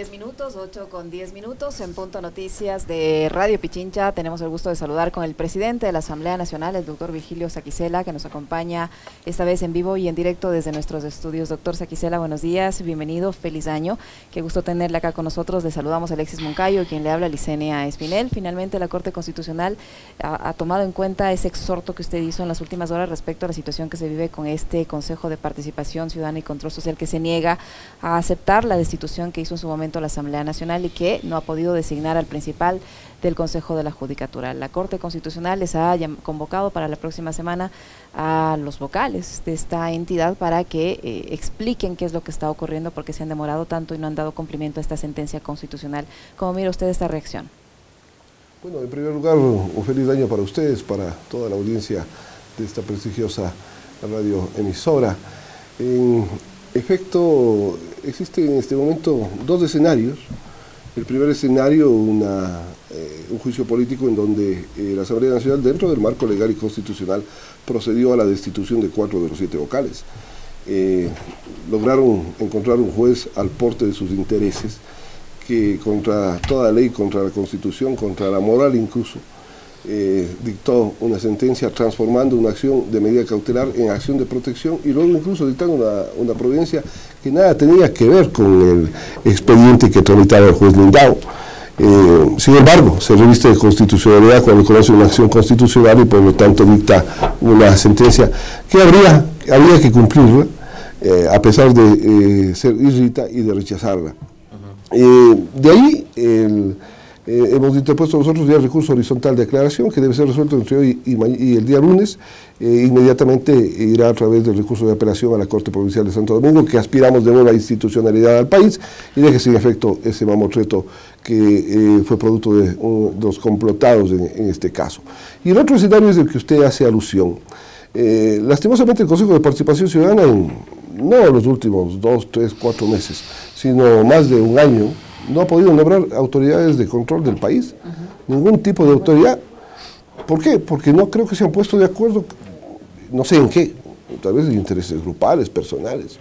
10 minutos, 8 con 10 minutos. En Punto Noticias de Radio Pichincha tenemos el gusto de saludar con el presidente de la Asamblea Nacional, el doctor Vigilio Saquicela, que nos acompaña esta vez en vivo y en directo desde nuestros estudios. Doctor Saquicela, buenos días, bienvenido, feliz año. Qué gusto tenerle acá con nosotros. Le saludamos a Alexis Moncayo, quien le habla, Licenia Espinel. Finalmente, la Corte Constitucional ha, ha tomado en cuenta ese exhorto que usted hizo en las últimas horas respecto a la situación que se vive con este Consejo de Participación Ciudadana y Control Social que se niega a aceptar la destitución que hizo en su momento la Asamblea Nacional y que no ha podido designar al principal del Consejo de la Judicatura. La Corte Constitucional les ha convocado para la próxima semana a los vocales de esta entidad para que eh, expliquen qué es lo que está ocurriendo porque se han demorado tanto y no han dado cumplimiento a esta sentencia constitucional. ¿Cómo mira usted esta reacción? Bueno, en primer lugar, un feliz año para ustedes, para toda la audiencia de esta prestigiosa radioemisora. En efecto, existen en este momento dos escenarios. El primer escenario, una, eh, un juicio político en donde eh, la Asamblea Nacional, dentro del marco legal y constitucional, procedió a la destitución de cuatro de los siete vocales. Eh, lograron encontrar un juez al porte de sus intereses que contra toda ley, contra la constitución, contra la moral incluso, eh, dictó una sentencia transformando una acción de medida cautelar en acción de protección y luego incluso dictando una, una providencia que nada tenía que ver con el expediente que tramitaba el juez Lindau. Eh, sin embargo, se reviste de constitucionalidad cuando conoce una acción constitucional y por lo tanto dicta una sentencia que habría, habría que cumplirla, eh, a pesar de ser irrita y de rechazarla. de ahí el eh, hemos interpuesto nosotros ya el recurso horizontal de aclaración que debe ser resuelto entre hoy y, el día lunes. Eh, inmediatamente irá a través del recurso de apelación a la Corte Provincial de Santo Domingo, que aspiramos de nueva institucionalidad al país y deje sin efecto ese mamotreto que eh, fue producto de los complotados en, este caso. Y el otro escenario es el que usted hace alusión. lastimosamente el Consejo de Participación Ciudadana, en, no en los últimos dos, tres, cuatro meses, sino más de un año, no ha podido nombrar autoridades de control del país, ningún tipo de autoridad. ¿Por qué? Porque no creo que se han puesto de acuerdo, no sé en qué, tal vez intereses grupales, personales.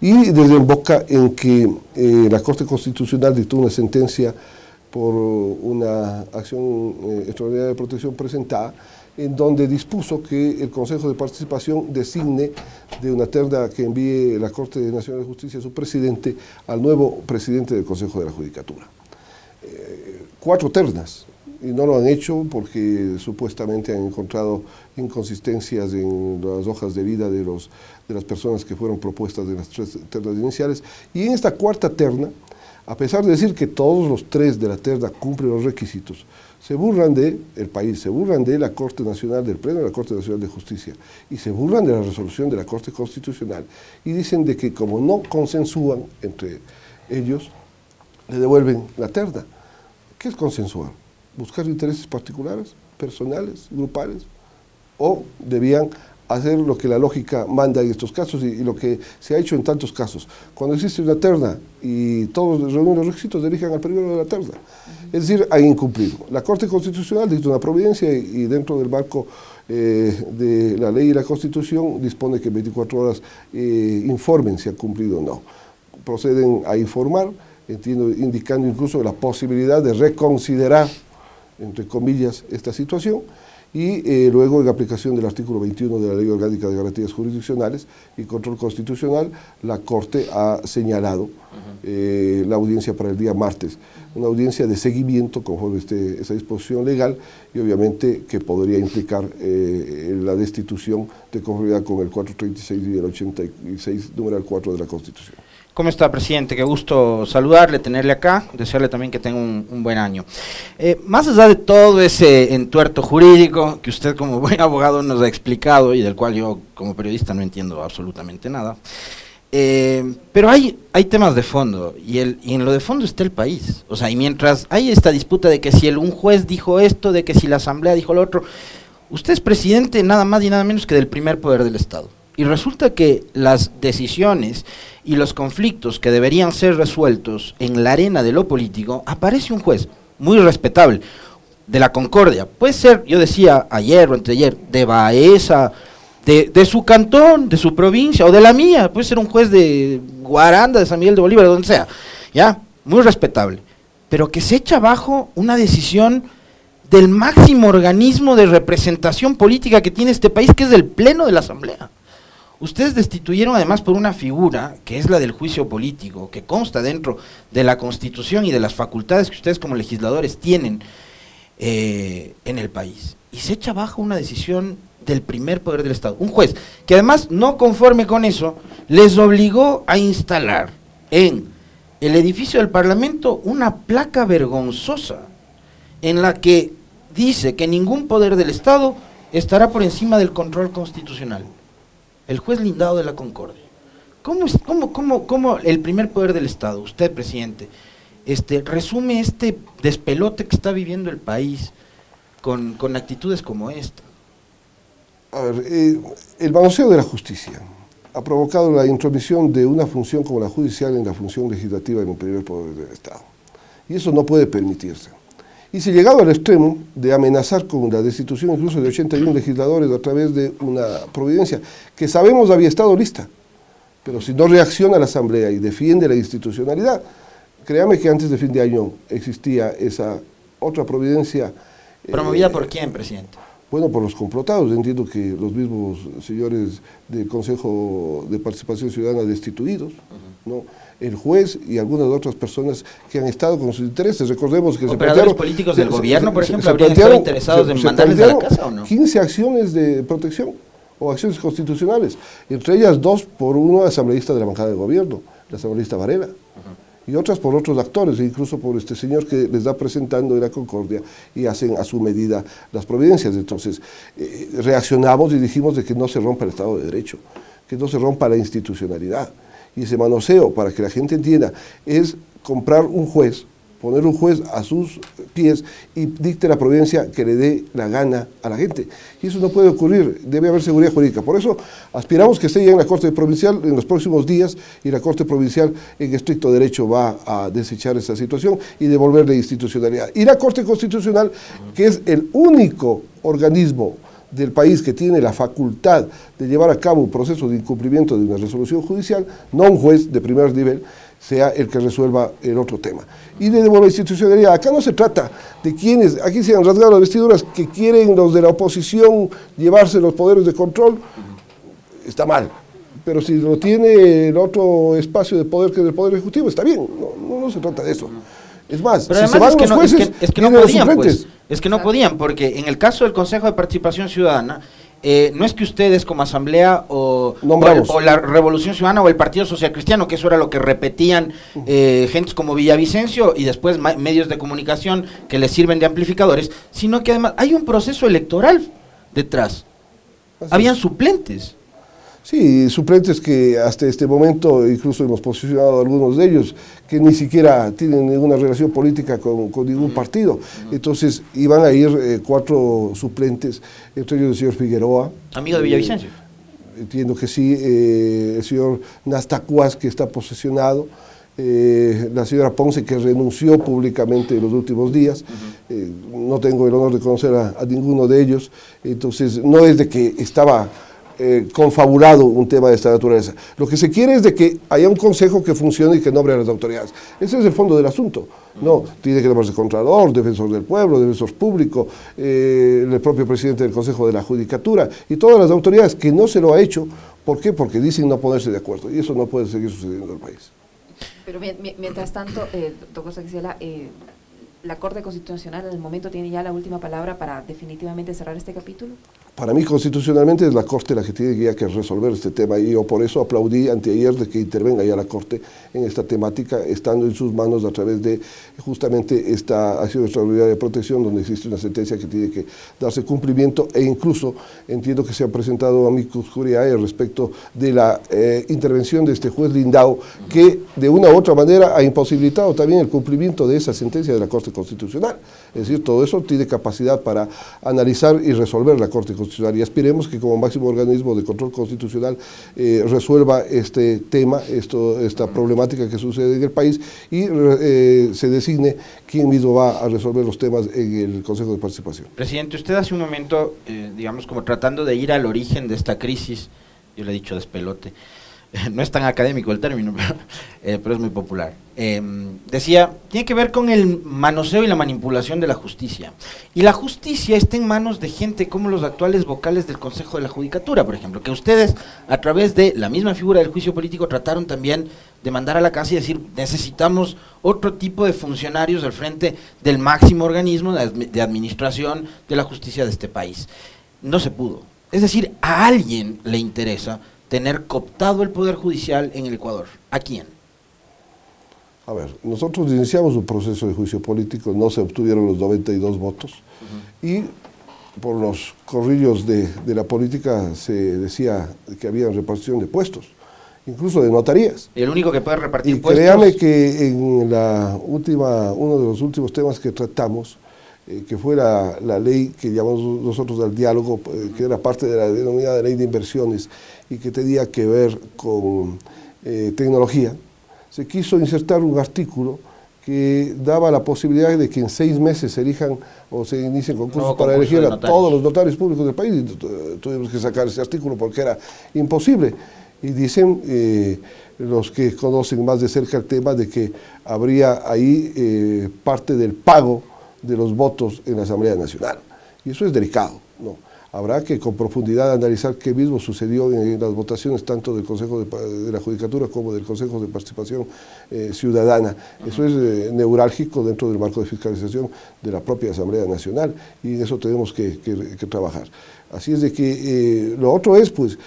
Y desemboca en que eh, la Corte Constitucional dictó una sentencia por una acción eh, extraordinaria de protección presentada en donde dispuso que el Consejo de Participación designe de una terna que envíe la Corte Nacional de Justicia a su presidente al nuevo presidente del Consejo de la Judicatura. Eh, cuatro ternas, y no lo han hecho porque supuestamente han encontrado inconsistencias en las hojas de vida de, los, de las personas que fueron propuestas de las tres ternas iniciales. Y en esta cuarta terna, a pesar de decir que todos los tres de la terna cumplen los requisitos, se burlan de el país, se burlan de la Corte Nacional, del Pleno de la Corte Nacional de Justicia, y se burlan de la resolución de la Corte Constitucional, y dicen de que como no consensúan entre ellos, le devuelven la terna. ¿Qué es consensuar? ¿Buscar intereses particulares, personales, grupales? ¿O debían hacer lo que la lógica manda en estos casos y, lo que se ha hecho en tantos casos. Cuando existe una terna y todos reúnen los requisitos, dirigen al primero de la terna. Es decir, hay incumplido. La Corte Constitucional dicta una providencia y, dentro del marco eh, de la ley y la Constitución dispone que en 24 horas eh, informen si han cumplido o no. Proceden a informar, entiendo, indicando incluso la posibilidad de reconsiderar, entre comillas, esta situación y eh, luego en aplicación del artículo 21 de la Ley Orgánica de Garantías Jurisdiccionales y Control Constitucional, la Corte ha señalado eh, la audiencia para el día martes, una audiencia de seguimiento conforme este, esa disposición legal y obviamente que podría implicar eh, la destitución de conformidad con el 436 y el 86, número 4 de la Constitución. ¿Cómo está, presidente? Qué gusto saludarle, tenerle acá, desearle también que tenga un, buen año. Eh, más allá de todo ese entuerto jurídico que usted como buen abogado nos ha explicado y del cual yo como periodista no entiendo absolutamente nada, eh, pero hay, hay temas de fondo y, el, y en lo de fondo está el país. O sea, y mientras hay esta disputa de que si el, un juez dijo esto, de que si la asamblea dijo lo otro, usted es presidente nada más y nada menos que del primer poder del Estado. Y resulta que las decisiones y los conflictos que deberían ser resueltos en la arena de lo político, aparece un juez muy respetable de la Concordia. Puede ser, yo decía ayer o anteayer, de Baeza, de, su cantón, de su provincia o de la mía. Puede ser un juez de Guaranda, de San Miguel de Bolívar, de donde sea. ¿Ya? muy respetable, pero que se echa abajo una decisión del máximo organismo de representación política que tiene este país, que es el Pleno de la Asamblea. Ustedes destituyeron además por una figura que es la del juicio político, que consta dentro de la Constitución y de las facultades que ustedes como legisladores tienen eh, en el país. Y se echa abajo una decisión del primer poder del Estado. Un juez que además, no conforme con eso, les obligó a instalar en el edificio del Parlamento una placa vergonzosa en la que dice que ningún poder del Estado estará por encima del control constitucional. El juez lindado de la Concordia. ¿Cómo, cómo, cómo, cómo el primer poder del Estado, usted presidente, este, resume este despelote que está viviendo el país con, con actitudes como esta? A ver, eh, el balanceo de la justicia ha provocado la intromisión de una función como la judicial en la función legislativa en el primer poder del Estado. Y eso no puede permitirse. Y se ha llegado al extremo de amenazar con la destitución incluso de 81 legisladores a través de una providencia que sabemos había estado lista. Pero si no reacciona la Asamblea y defiende la institucionalidad, créame que antes de fin de año existía esa otra providencia. ¿Promovida eh, por quién, presidente? Bueno, por los complotados. Entiendo que los mismos señores del Consejo de Participación Ciudadana destituidos, ¿no? El juez y algunas otras personas que han estado con sus intereses. Recordemos que ¿Operadores se políticos del gobierno, por ejemplo, habrían estado interesados en mandarles a la casa o no? 15 acciones de protección o acciones constitucionales, entre ellas dos por uno asambleísta de la bancada de gobierno, la asambleísta Varela, y otras por otros actores, e incluso por este señor que les da presentando en la Concordia y hacen a su medida las providencias. Entonces, eh, reaccionamos y dijimos de que no se rompa el Estado de Derecho, que no se rompa la institucionalidad y ese manoseo, para que la gente entienda, es comprar un juez, poner un juez a sus pies y dicte la providencia que le dé la gana a la gente. Y eso no puede ocurrir, debe haber seguridad jurídica. Por eso aspiramos que esté ya en la Corte Provincial en los próximos días y la Corte Provincial en estricto derecho va a desechar esa situación y devolverle institucionalidad. Y la Corte Constitucional, que es el único organismo del país que tiene la facultad de llevar a cabo un proceso de incumplimiento de una resolución judicial, no un juez de primer nivel, sea el que resuelva el otro tema. Y de la institucionalidad, acá no se trata de quienes, aquí se han rasgado las vestiduras que quieren los de la oposición llevarse los poderes de control, está mal. Pero si lo tiene el otro espacio de poder que es el Poder Ejecutivo, está bien, no, no, se trata de eso. Es más, si se van es que los jueces, es que, no podían, pues. Es que no podían, porque en el caso del Consejo de Participación Ciudadana, eh, no es que ustedes como asamblea o, o, la Revolución Ciudadana o el Partido Social Cristiano, que eso era lo que repetían eh, gentes como Villavicencio y después medios de comunicación que les sirven de amplificadores, sino que además hay un proceso electoral detrás. Habían suplentes. Sí, suplentes que hasta este momento incluso hemos posicionado algunos de ellos que ni siquiera tienen ninguna relación política con, ningún partido. Entonces iban a ir eh, cuatro suplentes, entre ellos el señor Figueroa. Amigo de Villavicencio. Eh, entiendo que sí, eh, el señor Nastacuas que está posesionado. la señora Ponce que renunció públicamente en los últimos días, no tengo el honor de conocer a, ninguno de ellos, entonces no es de que estaba eh, confabulado un tema de esta naturaleza. Lo que se quiere es de que haya un consejo que funcione y que nombre a las autoridades. Ese es el fondo del asunto. No, tiene que nombrarse Contralor, Defensor del Pueblo, Defensor Público, eh, el propio presidente del Consejo de la Judicatura y todas las autoridades que no se lo ha hecho. ¿Por qué? Porque dicen no ponerse de acuerdo y eso no puede seguir sucediendo en el país. Pero mientras tanto, eh, doctor la Corte Constitucional en el momento tiene ya la última palabra para definitivamente cerrar este capítulo? Para mí, constitucionalmente, es la Corte la que tiene ya que resolver este tema y yo por eso aplaudí anteayer de que intervenga ya la Corte en esta temática, estando en sus manos a través de justamente esta acción extraordinaria de protección, donde existe una sentencia que tiene que darse cumplimiento e incluso entiendo que se ha presentado amicus curiae respecto de la eh, intervención de este juez Lindau, que de una u otra manera ha imposibilitado también el cumplimiento de esa sentencia de la Corte Constitucional. Es decir, todo eso tiene capacidad para analizar y resolver la Corte Constitucional y aspiremos que como máximo organismo de control constitucional eh, resuelva este tema, esto, esta problemática que sucede en el país y eh, se designe quién mismo va a resolver los temas en el Consejo de Participación. Presidente, usted hace un momento, eh, digamos, como tratando de ir al origen de esta crisis, yo le he dicho despelote, no es tan académico el término, pero, pero es muy popular. Em, decía, tiene que ver con el manoseo y la manipulación de la justicia. Y la justicia está en manos de gente como los actuales vocales del Consejo de la Judicatura, por ejemplo, que ustedes a través de la misma figura del juicio político trataron también de mandar a la casa y decir, necesitamos otro tipo de funcionarios al frente del máximo organismo de administración de la justicia de este país. No se pudo. Es decir, a alguien le interesa tener cooptado el Poder Judicial en el Ecuador. ¿A quién? A ver, nosotros iniciamos un proceso de juicio político, no se obtuvieron los 92 votos y por los corrillos de, la política se decía que había repartición de puestos, incluso de notarías. ¿Y el único que puede repartir y puestos? Créame que en la última, uno de los últimos temas que tratamos, eh, que fue la, ley que llamamos nosotros al diálogo, eh, que era parte de la denominada ley de inversiones y que tenía que ver con eh, tecnología, se quiso insertar un artículo que daba la posibilidad de que en seis meses se elijan o se inicien concursos para elegir a todos los notarios públicos del país. Y tuvimos que sacar ese artículo porque era imposible. Y dicen eh, los que conocen más de cerca el tema de que habría ahí eh, parte del pago de los votos en la Asamblea Nacional. Y eso es delicado. ¿no? Habrá que con profundidad analizar qué mismo sucedió en, las votaciones tanto del Consejo de, la Judicatura como del Consejo de Participación eh, Ciudadana. Eso es eh, neurálgico dentro del marco de fiscalización de la propia Asamblea Nacional y en eso tenemos que, trabajar. Así es de que eh, lo otro es, pues,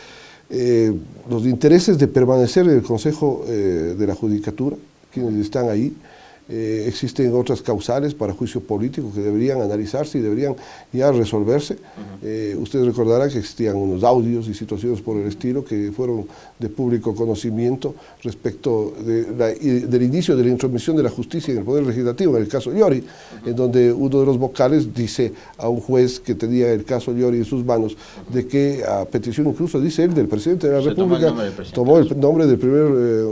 los intereses de permanecer en el Consejo de la Judicatura, quienes están ahí, eh, existen otras causales para juicio político que deberían analizarse y deberían ya resolverse. Eh, ustedes recordarán que existían unos audios y situaciones por el estilo que fueron de público conocimiento respecto del inicio de la intromisión de la justicia en el Poder Legislativo, en el caso Llori, en donde uno de los vocales dice a un juez que tenía el caso Llori en sus manos, de que a petición incluso, dice él, del presidente de la República, tomó el nombre del primer eh,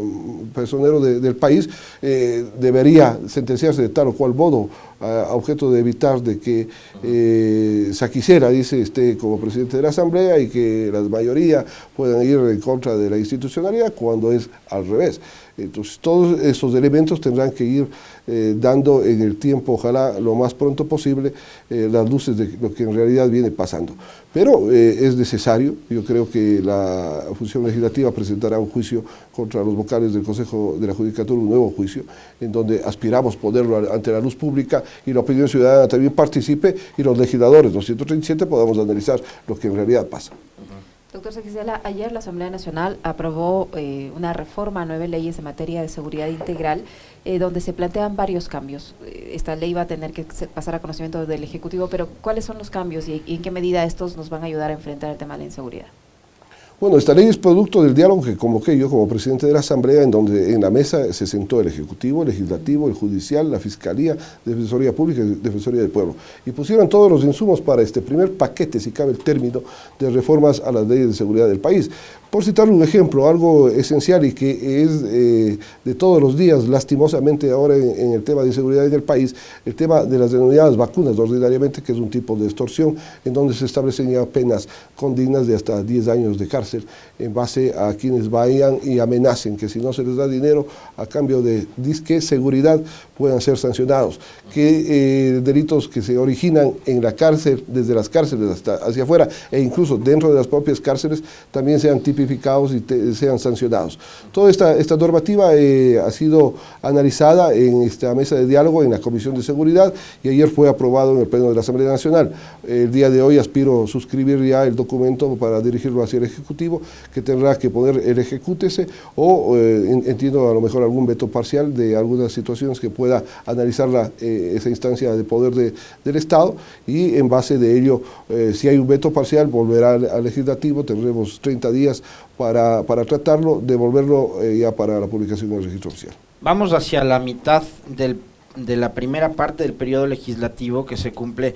personero del país, debería sentenciarse de tal o cual modo a, objeto de evitar de que eh, Saquicera, dice, esté como presidente de la Asamblea y que la mayoría puedan ir en contra de la institucionalidad cuando es al revés. Entonces, todos esos elementos tendrán que ir eh, dando en el tiempo, ojalá lo más pronto posible, eh, las luces de lo que en realidad viene pasando. Pero eh, es necesario, yo creo que la función legislativa presentará un juicio contra los vocales del Consejo de la Judicatura, un nuevo juicio, en donde aspiramos ponerlo ante la luz pública y la opinión ciudadana también participe y los legisladores, 237, podamos analizar lo que en realidad pasa. Doctor Saquicela, ayer la Asamblea Nacional aprobó eh, una reforma a nueve leyes en materia de seguridad integral, eh, donde se plantean varios cambios. Eh, esta ley va a tener que pasar a conocimiento del Ejecutivo, pero ¿cuáles son los cambios y en qué medida estos nos van a ayudar a enfrentar el tema de la inseguridad? Bueno, esta ley es producto del diálogo que convoqué yo como presidente de la Asamblea, en donde en la mesa se sentó el Ejecutivo, el Legislativo, el Judicial, la Fiscalía, Defensoría Pública y Defensoría del Pueblo. Y pusieron todos los insumos para este primer paquete, si cabe el término, de reformas a las leyes de seguridad del país. Por citar un ejemplo, algo esencial y que es eh, de todos los días, lastimosamente ahora en, el tema de seguridad en el país, el tema de las denominadas vacunas, ordinariamente, que es un tipo de extorsión, en donde se establecen ya penas condignas de hasta 10 años de cárcel en base a quienes vayan y amenacen que si no se les da dinero a cambio de disque seguridad puedan ser sancionados, que eh, delitos que se originan en la cárcel, desde las cárceles hasta hacia afuera e incluso dentro de las propias cárceles también sean típicos y sean sancionados. Toda esta, esta normativa eh, ha sido analizada en esta mesa de diálogo en la Comisión de Seguridad y ayer fue aprobado en el Pleno de la Asamblea Nacional. El día de hoy aspiro a suscribir ya el documento para dirigirlo hacia el Ejecutivo, que tendrá que poner el ejecútese o eh, entiendo a lo mejor algún veto parcial de algunas situaciones que pueda analizar eh, esa instancia de poder del Estado y en base de ello, si hay un veto parcial, volverá al Legislativo, tendremos 30 días para, para tratarlo, devolverlo eh, ya para la publicación en el registro oficial. Vamos hacia la mitad del, de la primera parte del periodo legislativo que se cumple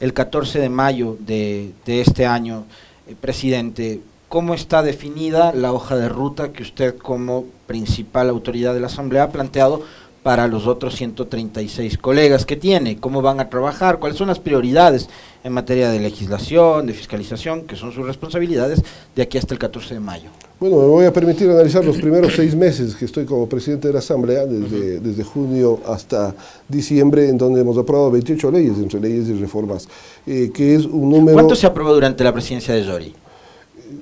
el 14 de mayo de, de este año, eh, presidente. ¿Cómo está definida la hoja de ruta que usted como principal autoridad de la Asamblea ha planteado para los otros 136 colegas que tiene, cómo van a trabajar, cuáles son las prioridades en materia de legislación, de fiscalización, que son sus responsabilidades de aquí hasta el 14 de mayo. Bueno, me voy a permitir analizar los primeros seis meses que estoy como presidente de la Asamblea, desde, desde junio hasta diciembre, en donde hemos aprobado 28 leyes, entre leyes y reformas, eh, que es un número... ¿Cuánto se aprobó durante la presidencia de Yori?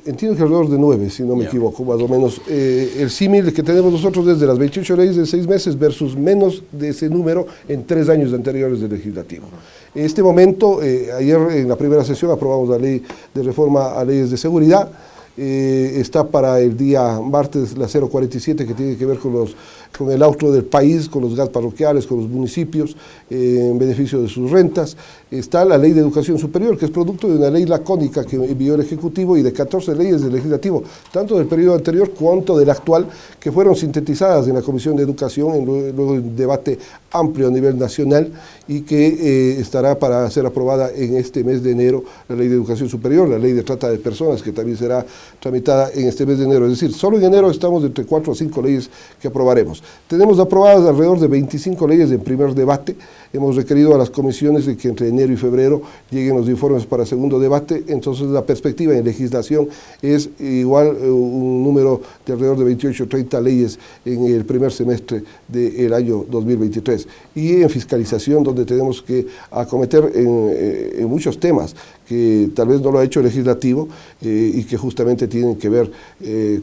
Entiendo que alrededor de nueve, si no me equivoco, más o menos. Eh, el símil que tenemos nosotros desde las 28 leyes de seis meses versus menos de ese número en tres años anteriores del legislativo. En este momento, eh, ayer en la primera sesión aprobamos la ley de reforma a leyes de seguridad, eh, está para el día martes la 047 que tiene que ver con, los, con el auto del país, con los gas parroquiales, con los municipios, eh, en beneficio de sus rentas. Está la ley de educación superior, que es producto de una ley lacónica que envió el Ejecutivo y de 14 leyes del Legislativo, tanto del periodo anterior cuanto del actual, que fueron sintetizadas en la Comisión de Educación, en luego de un debate amplio a nivel nacional y que eh, estará para ser aprobada en este mes de enero la ley de educación superior, la ley de trata de personas, que también será tramitada en este mes de enero. Es decir, solo en enero estamos entre cuatro o cinco leyes que aprobaremos. Tenemos aprobadas alrededor de 25 leyes en primer debate. Hemos requerido a las comisiones de que entre enero y febrero lleguen los informes para segundo debate. Entonces la perspectiva en legislación es igual eh, un número de alrededor de 28 o 30 leyes en el primer semestre del año 2023. Y en fiscalización, donde tenemos que acometer en, eh, en muchos temas que tal vez no lo ha hecho el legislativo eh, y que justamente tienen que ver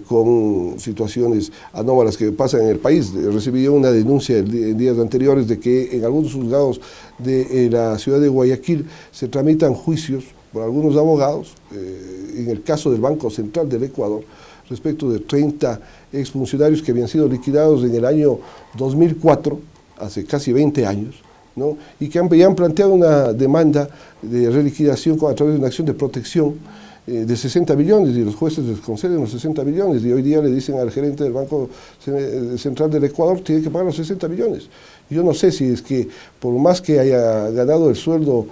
con situaciones anómalas que pasan en el país. Recibí una denuncia en días anteriores de que en algunos juzgados de la ciudad de Guayaquil se tramitan juicios por algunos abogados, eh, en el caso del Banco Central del Ecuador, respecto de 30 exfuncionarios que habían sido liquidados en el año 2004, hace casi 20 años, y que han, planteado una demanda de reliquidación a través de una acción de protección eh, de 60 millones y los jueces les conceden los 60 millones y hoy día le dicen al gerente del Banco Central del Ecuador tiene que pagar los 60 millones. Yo no sé si es que por más que haya ganado el sueldo,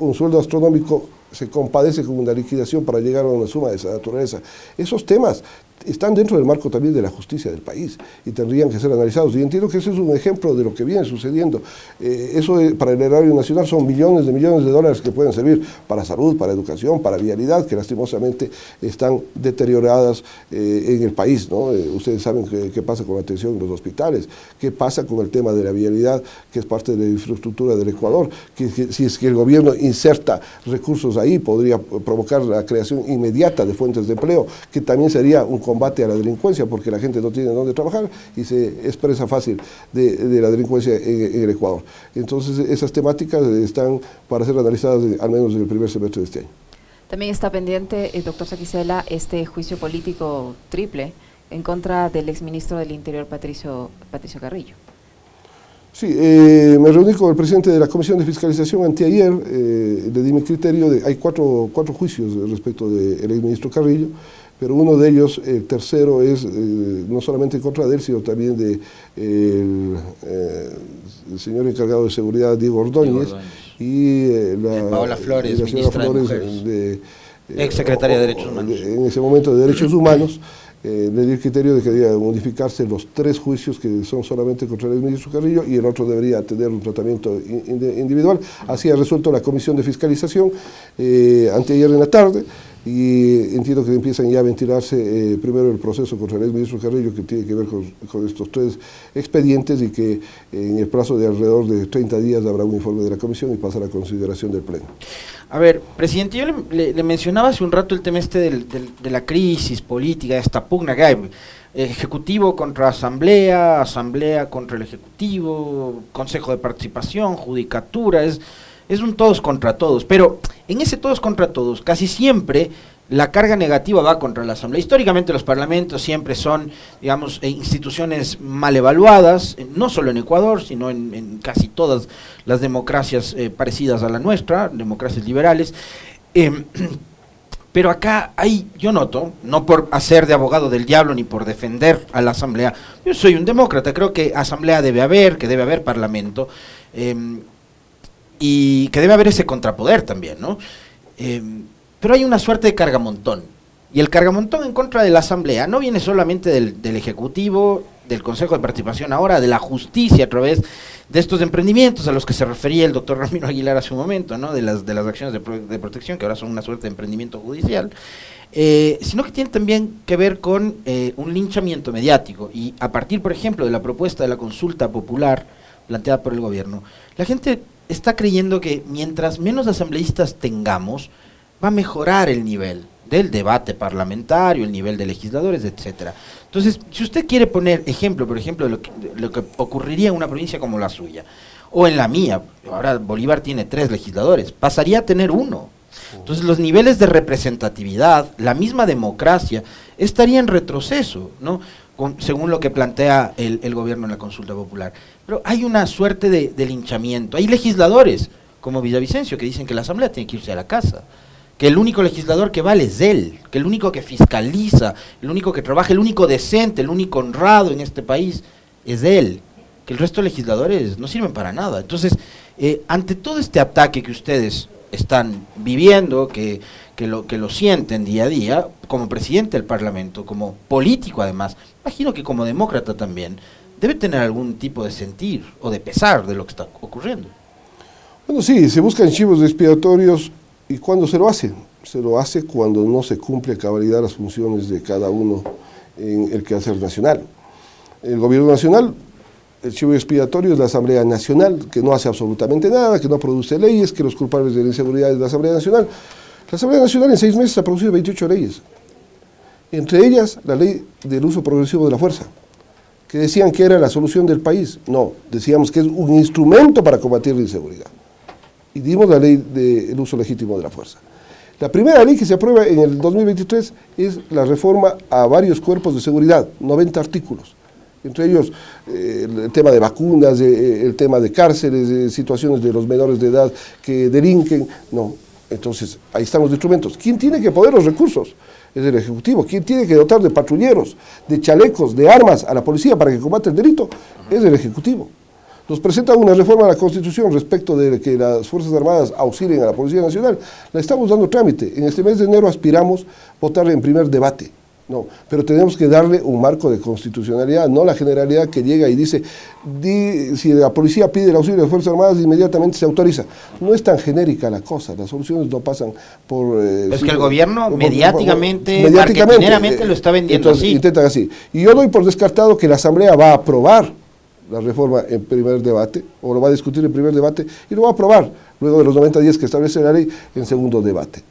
un sueldo astronómico, se compadece con una liquidación para llegar a una suma de esa naturaleza. Esos temas están dentro del marco también de la justicia del país y tendrían que ser analizados. Y entiendo que ese es un ejemplo de lo que viene sucediendo. Eh, eso para el erario nacional son millones de millones de dólares que pueden servir para salud, para educación, para vialidad, que lastimosamente están deterioradas eh, en el país. ¿no? Eh, ustedes saben qué, pasa con la atención en los hospitales, qué pasa con el tema de la vialidad, que es parte de la infraestructura del Ecuador, que, si es que el gobierno inserta recursos ahí, podría provocar la creación inmediata de fuentes de empleo, que también sería un combate a la delincuencia, porque la gente no tiene dónde trabajar y se expresa fácil de, la delincuencia en, el Ecuador. Entonces, esas temáticas están para ser analizadas al menos en el primer semestre de este año. También está pendiente, eh, doctor Saquicela, este juicio político triple en contra del exministro del Interior, Patricio, Patricio Carrillo. Sí, eh, me reuní con el presidente de la Comisión de Fiscalización anteayer, eh, le di mi criterio, de, hay cuatro, cuatro juicios respecto del exministro Carrillo, pero uno de ellos, el tercero, es eh, no solamente en contra de él, sino también de el, eh, señor encargado de seguridad, Diego Ordóñez, y eh, la, Paola Flores, la señora Flores, de, ex secretaria de Derechos Humanos. en ese momento de Derechos Humanos. le di el criterio de que debía modificarse los tres juicios que son solamente contra el ministro Carrillo y el otro debería tener un tratamiento individual. Así ha resuelto la Comisión de Fiscalización anteayer en la tarde y entiendo que empiezan ya a ventilarse eh, primero el proceso contra el ministro Carrillo que tiene que ver con, estos tres expedientes y que en el plazo de alrededor de 30 días habrá un informe de la comisión y pasará a consideración del Pleno. A ver, presidente, yo le, mencionaba hace un rato el tema este de la crisis política, esta pugna que hay. Ejecutivo contra Asamblea, Asamblea contra el Ejecutivo, Consejo de Participación, Judicatura, es es un todos contra todos, pero en ese todos contra todos casi siempre la carga negativa va contra la Asamblea. Históricamente los parlamentos siempre son, digamos, eh, instituciones mal evaluadas, eh, no solo en Ecuador, sino en, casi todas las democracias eh, parecidas a la nuestra, democracias liberales. Em, pero acá hay, yo noto, no por hacer de abogado del diablo ni por defender a la Asamblea, yo soy un demócrata, creo que Asamblea debe haber, que debe haber Parlamento. Em, y que debe haber ese contrapoder también, ¿no? Eh, pero hay una suerte de cargamontón. Y el cargamontón en contra de la Asamblea no viene solamente del, Ejecutivo, del Consejo de Participación ahora, de la justicia a través de estos emprendimientos a los que se refería el doctor Ramiro Aguilar hace un momento, ¿no? de, las, de las acciones de, protección, que ahora son una suerte de emprendimiento judicial, eh, sino que tiene también que ver con eh, un linchamiento mediático. Y a partir, por ejemplo, de la propuesta de la consulta popular planteada por el gobierno, la gente está creyendo que mientras menos asambleístas tengamos, va a mejorar el nivel del debate parlamentario, el nivel de legisladores, etcétera. Entonces, si usted quiere poner ejemplo, por ejemplo, de lo, que, lo que ocurriría en una provincia como la suya, o en la mía, ahora Bolívar tiene tres legisladores, pasaría a tener uno. Entonces los niveles de representatividad, la misma democracia, estaría en retroceso, ¿no? Según lo que plantea el, gobierno en la consulta popular. Pero hay una suerte de, de linchamiento. Hay legisladores, como Villavicencio, que dicen que la Asamblea tiene que irse a la casa que el único legislador que vale es él, que el único que fiscaliza, el único que trabaja, el único decente, el único honrado en este país es él, que el resto de legisladores no sirven para nada. Entonces, eh, ante todo este ataque que ustedes están viviendo, que, que, lo, que lo sienten día a día, como presidente del Parlamento, como político además, imagino que como demócrata también, debe tener algún tipo de sentir o de pesar de lo que está ocurriendo. Bueno, sí, se buscan chivos expiatorios ¿Y cuándo se lo hace? Se lo hace cuando no se cumple a cabalidad las funciones de cada uno en el quehacer nacional. El gobierno nacional, el chivo expiatorio es la Asamblea Nacional, que no hace absolutamente nada, que no produce leyes, que los culpables de la inseguridad es la Asamblea Nacional. La Asamblea Nacional en seis meses ha producido 28 leyes, entre ellas la ley del uso progresivo de la fuerza, que decían que era la solución del país. No, decíamos que es un instrumento para combatir la inseguridad y dimos la ley del uso legítimo de la fuerza. La primera ley que se aprueba en el 2023 es la reforma a varios cuerpos de seguridad, 90 artículos, entre ellos eh, el tema de vacunas, eh, el tema de cárceles, de situaciones de los menores de edad que delinquen, no. Entonces, ahí están los instrumentos. ¿Quién tiene que poner los recursos? Es el Ejecutivo. ¿Quién tiene que dotar de patrulleros, de chalecos, de armas a la policía para que combate el delito? Es el Ejecutivo nos presenta una reforma a la Constitución respecto de que las Fuerzas Armadas auxilien a la Policía Nacional. La estamos dando trámite. En este mes de enero aspiramos votarle en primer debate. No, pero tenemos que darle un marco de constitucionalidad, no la generalidad que llega y dice, si la policía pide el auxilio de las Fuerzas Armadas, inmediatamente se autoriza. No es tan genérica la cosa, las soluciones no pasan por... Eh, es que el gobierno mediáticamente, mediáticamente lo está vendiendo así. Intentan así. Y yo doy por descartado que la Asamblea va a aprobar la reforma en primer debate, o lo va a discutir en primer debate, y lo va a aprobar luego de los 90 días que establece la ley en segundo debate.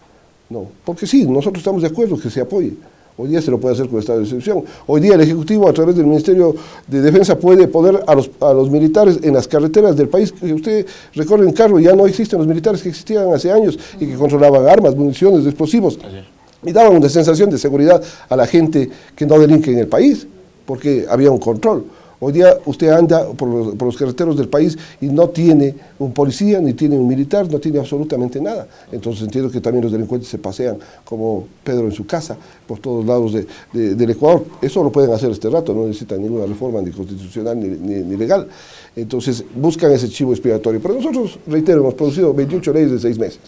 No, porque sí, nosotros estamos de acuerdo que se apoye. Hoy día se lo puede hacer con estado de excepción. Hoy día el Ejecutivo, a través del Ministerio de Defensa, puede poner a los, a los militares en las carreteras del país. Que usted recorre en carro, ya no existen los militares que existían hace años y que controlaban armas, municiones, explosivos. Y daban una sensación de seguridad a la gente que no delinque en el país, porque había un control. Hoy día usted anda por los, carreteros del país y no tiene un policía, ni tiene un militar, no tiene absolutamente nada. Entonces entiendo que también los delincuentes se pasean como Pedro en su casa por todos lados del Ecuador. Eso lo pueden hacer este rato, no necesitan ninguna reforma ni constitucional ni, legal. Entonces buscan ese chivo expiatorio. Pero nosotros, reitero, hemos producido 28 leyes de seis meses.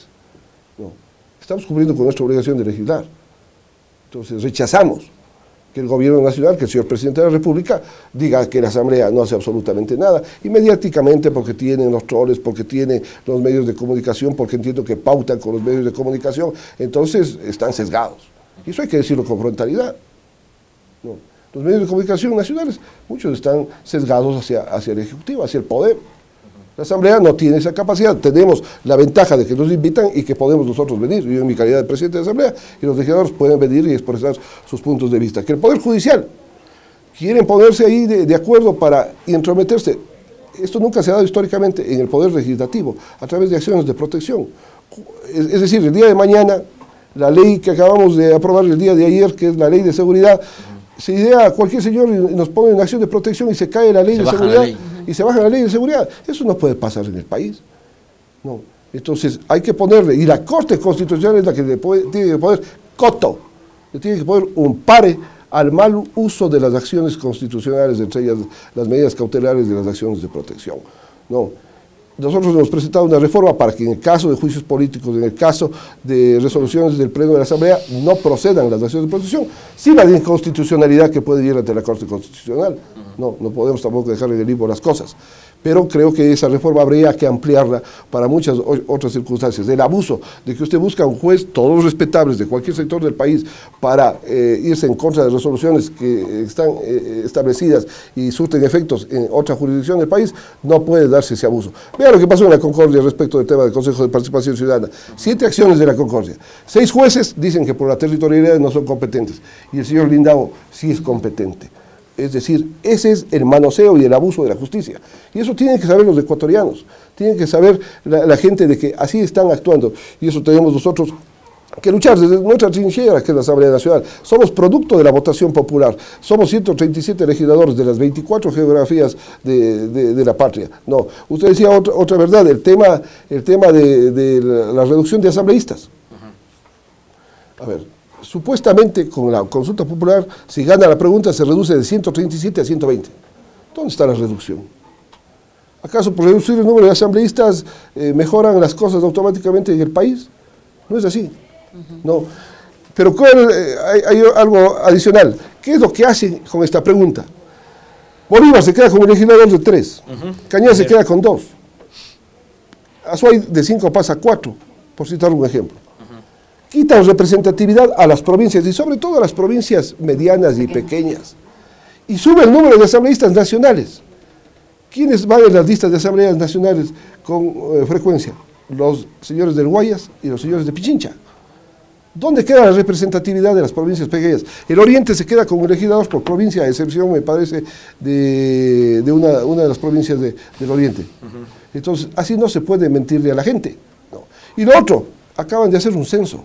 Estamos cumpliendo con nuestra obligación de legislar. Entonces rechazamos que el gobierno nacional, que el señor presidente de la República, diga que la Asamblea no hace absolutamente nada, y mediáticamente porque tienen los troles, porque tiene los medios de comunicación, porque entiendo que pautan con los medios de comunicación, entonces están sesgados. Y eso hay que decirlo con frontalidad. Los medios de comunicación nacionales, muchos están sesgados hacia, hacia el Ejecutivo, hacia el poder. La Asamblea no tiene esa capacidad. Tenemos la ventaja de que nos invitan y que podemos nosotros venir. Yo en mi calidad de presidente de la Asamblea y los legisladores pueden venir y expresar sus puntos de vista. Que el Poder Judicial quieren ponerse ahí de, acuerdo para intrometerse. Esto nunca se ha dado históricamente en el Poder Legislativo, a través de acciones de protección. Es decir, el día de mañana, la ley que acabamos de aprobar el día de ayer, que es la ley de seguridad, se idea a cualquier señor y nos pone en acción de protección y se cae la ley de seguridad y se baja la ley de seguridad. Eso no puede pasar en el país. No. Entonces hay que ponerle, y la Corte Constitucional es la que le tiene que poner coto, le tiene que poner un pare al mal uso de las acciones constitucionales, entre ellas las medidas cautelares de las acciones de protección. No. Nosotros hemos presentado una reforma para que en el caso de juicios políticos, en el caso de resoluciones del Pleno de la Asamblea, no procedan las acciones de protección, sin la inconstitucionalidad que puede ir ante la Corte Constitucional. No, no podemos tampoco dejar en el limbo las cosas pero creo que esa reforma habría que ampliarla para muchas otras circunstancias. El abuso de que usted busca un juez, todos respetables de cualquier sector del país, para eh, irse en contra de resoluciones que están eh, establecidas y surten efectos en otra jurisdicción del país, no puede darse ese abuso. Vea lo que pasó en la Concordia respecto del tema del Consejo de Participación Ciudadana. Siete acciones de la Concordia. Seis jueces dicen que por la territorialidad no son competentes y el señor Lindau sí es competente. Es decir, ese es el manoseo y el abuso de la justicia. Y eso tienen que saber los ecuatorianos, tienen que saber la, gente de que así están actuando. Y eso tenemos nosotros que luchar desde nuestra trinchera, que es la Asamblea Nacional. Somos producto de la votación popular. Somos 137 legisladores de las 24 geografías de, la patria. No, usted decía otra, otra verdad, el tema, el tema de, la, reducción de asambleístas. A ver, supuestamente con la consulta popular, si gana la pregunta, se reduce de 137 a 120. ¿Dónde está la reducción? ¿Acaso por reducir el número de asambleístas eh, mejoran las cosas automáticamente en el país? No es así. No. Pero eh, hay, algo adicional. ¿Qué es lo que hacen con esta pregunta? Bolívar se queda como legislador de tres. Cañas se queda con dos. Azuay de cinco pasa a cuatro, por citar un ejemplo quitan representatividad a las provincias y sobre todo a las provincias medianas y pequeñas. Y sube el número de asambleístas nacionales. ¿Quiénes van en las listas de asambleas nacionales con eh, frecuencia? Los señores del Guayas y los señores de Pichincha. ¿Dónde queda la representatividad de las provincias pequeñas? El Oriente se queda como legislador por provincia, a excepción, me parece, de, una, de las provincias del Oriente. Entonces, así no se puede mentirle a la gente. Y lo otro, acaban de hacer un censo.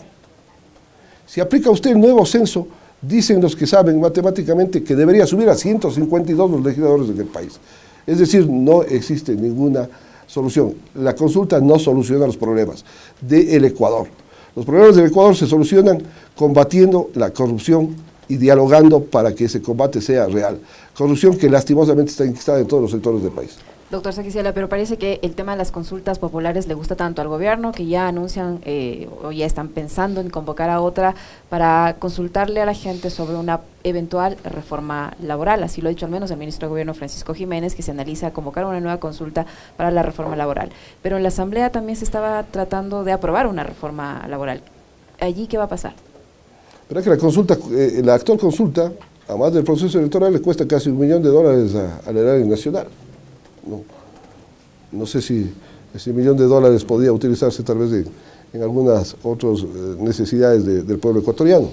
Si aplica usted el nuevo censo, dicen los que saben matemáticamente que debería subir a 152 los legisladores del país. Es decir, no existe ninguna solución. La consulta no soluciona los problemas del Ecuador. Los problemas del Ecuador se solucionan combatiendo la corrupción y dialogando para que ese combate sea real. Corrupción que lastimosamente está instalada en todos los sectores del país. Doctor Saquicela, pero parece que el tema de las consultas populares le gusta tanto al gobierno que ya anuncian eh, o ya están pensando en convocar a otra para consultarle a la gente sobre una eventual reforma laboral. Así lo ha dicho al menos el ministro de Gobierno Francisco Jiménez, que se analiza convocar una nueva consulta para la reforma laboral. Pero en la Asamblea también se estaba tratando de aprobar una reforma laboral. ¿Allí qué va a pasar? Pero es que la consulta, eh, la actual consulta, además del proceso electoral, le cuesta casi un millón de dólares al erario nacional. No, no sé si ese millón de dólares podía utilizarse tal vez en algunas otras eh, necesidades del pueblo ecuatoriano.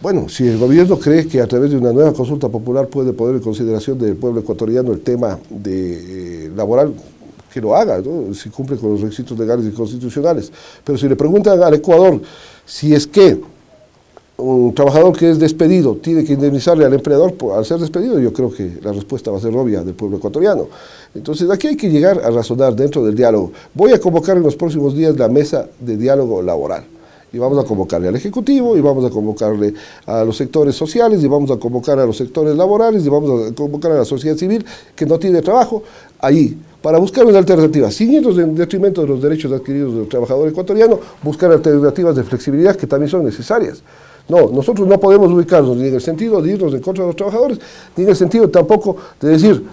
Bueno, si el gobierno cree que a través de una nueva consulta popular puede poner en consideración del pueblo ecuatoriano el tema de, eh, laboral, que lo haga, si cumple con los requisitos legales y constitucionales. Pero si le preguntan al Ecuador si es que un trabajador que es despedido tiene que indemnizarle al empleador por, al ser despedido, yo creo que la respuesta va a ser obvia del pueblo ecuatoriano. Entonces aquí hay que llegar a razonar dentro del diálogo. Voy a convocar en los próximos días la mesa de diálogo laboral. Y vamos a convocarle al Ejecutivo, y vamos a convocarle a los sectores sociales, y vamos a convocar a los sectores laborales, y vamos a convocar a la sociedad civil que no tiene trabajo, ahí, para buscar una alternativa, sin ir en detrimento de los derechos adquiridos del trabajador ecuatoriano, buscar alternativas de flexibilidad que también son necesarias. No, nosotros no podemos ubicarnos ni en el sentido de irnos en contra de los trabajadores, ni en el sentido tampoco de decir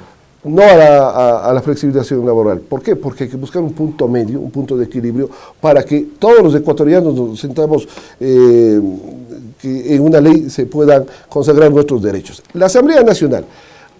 no a la, flexibilización laboral. ¿Por qué? Porque hay que buscar un punto medio, un punto de equilibrio, para que todos los ecuatorianos nos sentamos eh, que en una ley se puedan consagrar nuestros derechos. La Asamblea Nacional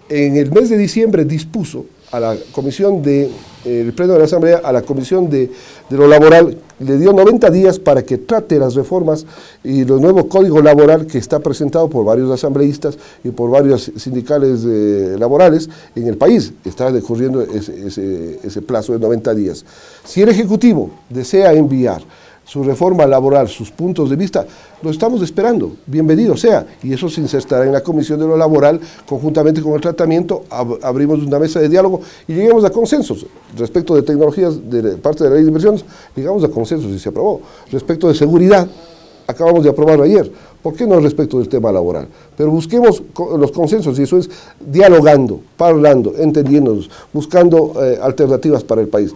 en el mes de diciembre dispuso a la Comisión de el Pleno de la Asamblea a la Comisión de, lo Laboral le dio 90 días para que trate las reformas y el nuevo código laboral que está presentado por varios asambleístas y por varios sindicales eh, laborales en el país. Está decurriendo ese, ese plazo de 90 días. Si el Ejecutivo desea enviar su reforma laboral, sus puntos de vista, lo estamos esperando, bienvenido sea, y eso se insertará en la Comisión de lo Laboral, conjuntamente con el tratamiento, abrimos una mesa de diálogo y lleguemos a consensos. Respecto de tecnologías, de parte de la ley de inversiones, llegamos a consensos y se aprobó. Respecto de seguridad, acabamos de aprobarlo ayer. ¿Por qué no respecto del tema laboral? Pero busquemos los consensos y eso es dialogando, hablando, entendiéndonos, buscando eh, alternativas para el país.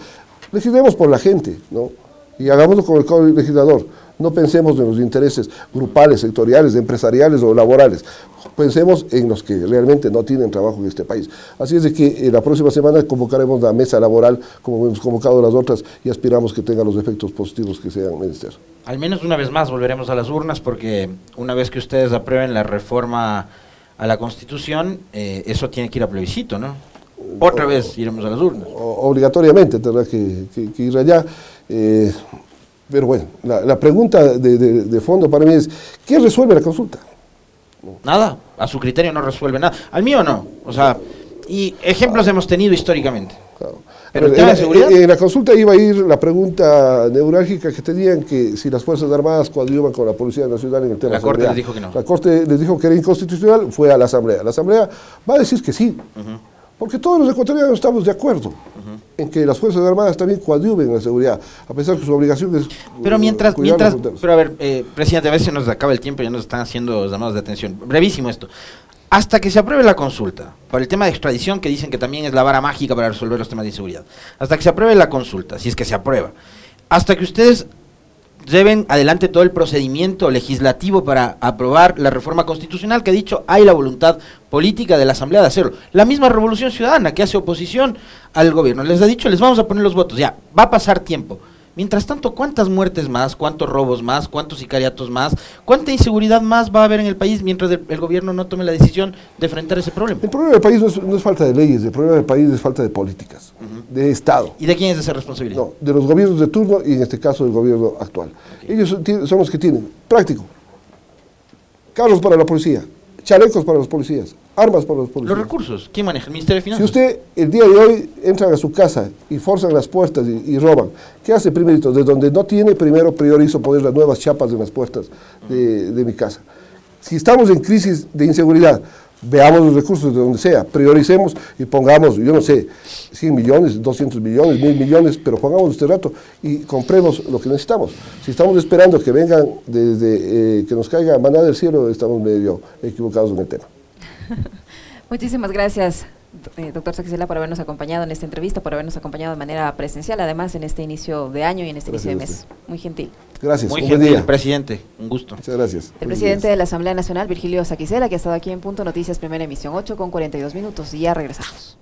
Legislemos por la gente, ¿no? Y hagámoslo con el legislador. No pensemos en los intereses grupales, sectoriales, empresariales o laborales. Pensemos en los que realmente no tienen trabajo en este país. Así es de que eh, la próxima semana convocaremos la mesa laboral, como hemos convocado las otras, y aspiramos que tenga los efectos positivos que sean menester. Al menos una vez más volveremos a las urnas, porque una vez que ustedes aprueben la reforma a la Constitución, eh, eso tiene que ir a plebiscito, ¿no? Otra vez iremos a las urnas. obligatoriamente tendrá que, ir allá. Eh, pero bueno, la, pregunta de, fondo para mí es, ¿qué resuelve la consulta? Nada, a su criterio no resuelve nada. Al mío no, o sea, y ejemplos hemos tenido históricamente. Pero el tema de seguridad... En, la consulta iba a ir la pregunta neurálgica que tenían que si las Fuerzas Armadas coadyuvan con la Policía Nacional en el tema la Corte les dijo que no. La Corte les dijo que era inconstitucional, fue a la Asamblea. La Asamblea va a decir que sí. Porque todos los ecuatorianos estamos de acuerdo en que las Fuerzas Armadas también coadyuven en la seguridad, a pesar que su obligación es. Pero mientras. mientras pero a ver, eh, presidente, a veces nos acaba el tiempo y ya nos están haciendo llamados de atención. Brevísimo esto. Hasta que se apruebe la consulta, por el tema de extradición, que dicen que también es la vara mágica para resolver los temas de inseguridad. Hasta que se apruebe la consulta, si es que se aprueba. Hasta que ustedes lleven adelante todo el procedimiento legislativo para aprobar la reforma constitucional que ha dicho hay la voluntad política de la Asamblea de hacerlo. La misma Revolución Ciudadana que hace oposición al gobierno les ha dicho les vamos a poner los votos, ya, va a pasar tiempo. Mientras tanto, ¿cuántas muertes más, cuántos robos más, cuántos sicariatos más, cuánta inseguridad más va a haber en el país mientras el, gobierno no tome la decisión de enfrentar ese problema? El problema del país no es, falta de leyes, el problema del país es falta de políticas, de Estado. ¿Y de quién es esa responsabilidad? No, de los gobiernos de turno y en este caso del gobierno actual. Ellos son los que tienen, práctico, carros para la policía, chalecos para los policías, armas para los policías. Los recursos, ¿quién maneja? ¿El Ministerio de Finanzas? Si usted el día de hoy entra a su casa y forzan las puertas y, roban, ¿qué hace primero? De donde no tiene, primero priorizo poner las nuevas chapas en las puertas de, de mi casa. Si estamos en crisis de inseguridad, veamos los recursos de donde sea, prioricemos y pongamos, yo no sé, 100 millones, 200 millones, 1000 millones, pero pongamos este rato y compremos lo que necesitamos. Si estamos esperando que vengan desde eh, que nos caiga maná del cielo, estamos medio equivocados en el tema. Muchísimas gracias. Eh, doctor Saxela, por habernos acompañado en esta entrevista, por habernos acompañado de manera presencial, además en este inicio de año y en este inicio de mes. Muy gentil. Gracias. Muy gentil, presidente. Un gusto. Muchas gracias. El presidente de la Asamblea Nacional, Virgilio Saquicela, que ha estado aquí en Punto Noticias, primera emisión, 8 con 42 minutos, y ya regresamos.